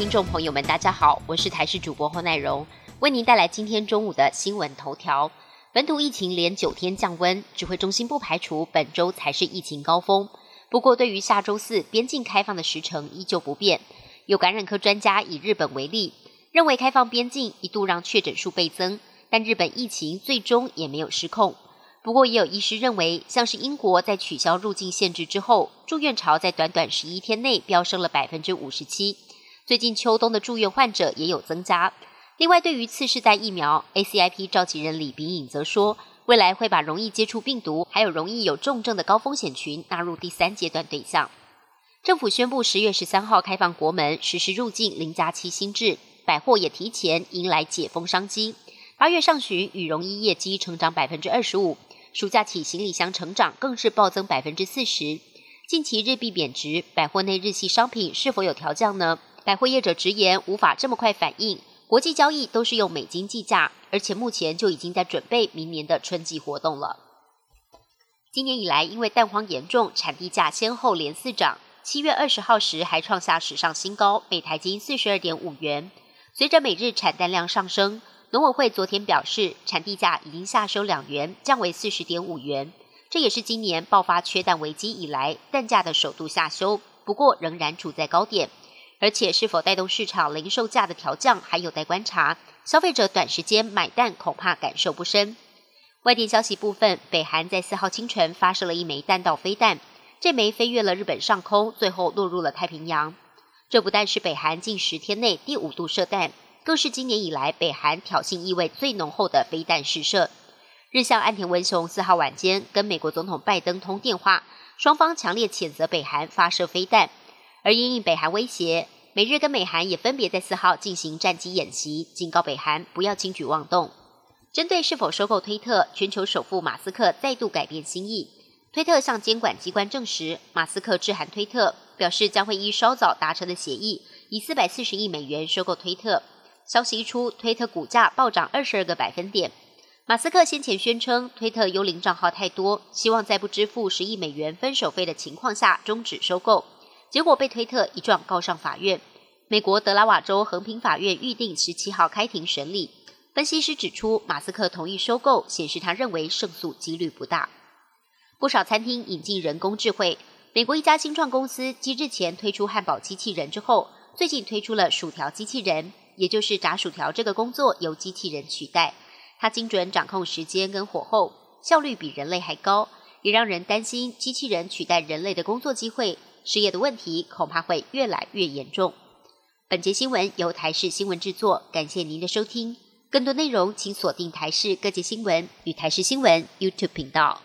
听众朋友们，大家好，我是台视主播侯乃荣，为您带来今天中午的新闻头条。本土疫情连九天降温，指挥中心不排除本周才是疫情高峰。不过，对于下周四边境开放的时程依旧不变。有感染科专家以日本为例，认为开放边境一度让确诊数倍增，但日本疫情最终也没有失控。不过，也有医师认为，像是英国在取消入境限制之后，住院潮在短短十一天内飙升了百分之五十七。最近秋冬的住院患者也有增加。另外，对于次世代疫苗，ACIP 召集人李秉颖则说，未来会把容易接触病毒还有容易有重症的高风险群纳入第三阶段对象。政府宣布十月十三号开放国门，实施入境零加七新制，百货也提前迎来解封商机。八月上旬，羽绒衣业绩成长百分之二十五。暑假起，行李箱成长更是暴增百分之四十。近期日币贬值，百货内日系商品是否有调降呢？百货业者直言无法这么快反应，国际交易都是用美金计价，而且目前就已经在准备明年的春季活动了。今年以来，因为蛋荒严重，产地价先后连四涨，七月二十号时还创下史上新高，每台斤四十二点五元。随着每日产蛋量上升。农委会昨天表示，产地价已经下收两元，降为四十点五元。这也是今年爆发缺蛋危机以来蛋价的首度下修，不过仍然处在高点。而且是否带动市场零售价的调降，还有待观察。消费者短时间买蛋恐怕感受不深。外电消息部分，北韩在四号清晨发射了一枚弹道飞弹，这枚飞越了日本上空，最后落入了太平洋。这不但是北韩近十天内第五度射弹。更是今年以来北韩挑衅意味最浓厚的飞弹试射。日向岸田文雄四号晚间跟美国总统拜登通电话，双方强烈谴责北韩发射飞弹。而因应北韩威胁，美日跟美韩也分别在四号进行战机演习，警告北韩不要轻举妄动。针对是否收购推特，全球首富马斯克再度改变心意。推特向监管机关证实，马斯克致函推特，表示将会依稍早达成的协议，以四百四十亿美元收购推特。消息一出，推特股价暴涨二十二个百分点。马斯克先前宣称，推特幽灵账号太多，希望在不支付十亿美元分手费的情况下终止收购。结果被推特一状告上法院。美国德拉瓦州横平法院预定十七号开庭审理。分析师指出，马斯克同意收购，显示他认为胜诉几率不大。不少餐厅引进人工智慧。美国一家新创公司继日前推出汉堡机器人之后，最近推出了薯条机器人。也就是炸薯条这个工作由机器人取代，它精准掌控时间跟火候，效率比人类还高，也让人担心机器人取代人类的工作机会，失业的问题恐怕会越来越严重。本节新闻由台视新闻制作，感谢您的收听。更多内容请锁定台视各界新闻与台视新闻 YouTube 频道。